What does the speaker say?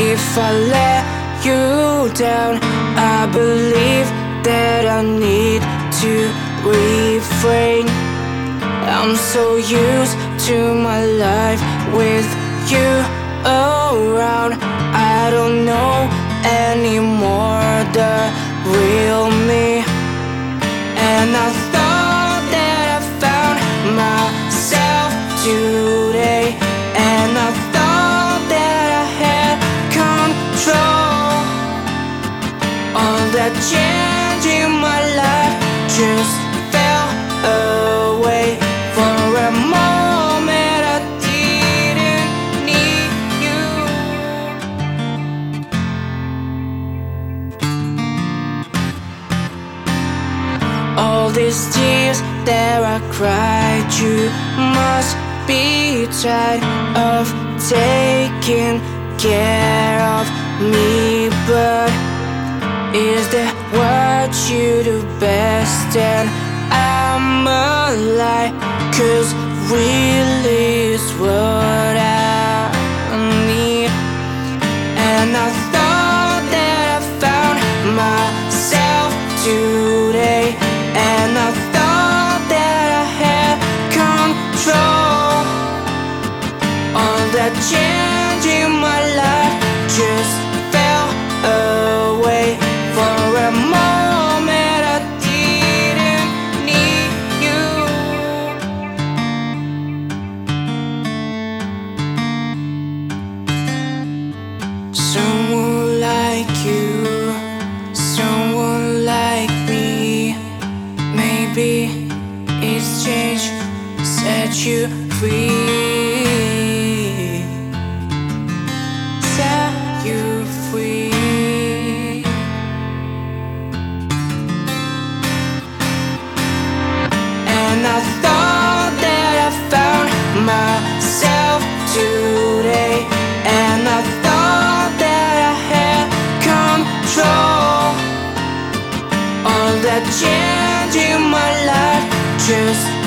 if I let you down. I believe that I need to refrain. I'm so used to my life with you around. I don't know anymore the real me. And I thought that I found myself today. All change in my life just fell away. For a moment, I didn't need you. All these tears that I cried, you must be tired of taking care of is that what you do best? And I'm a lie, cause really is what set you free. Set you free. And I thought that I found myself today. And I thought that I had control. All in my life just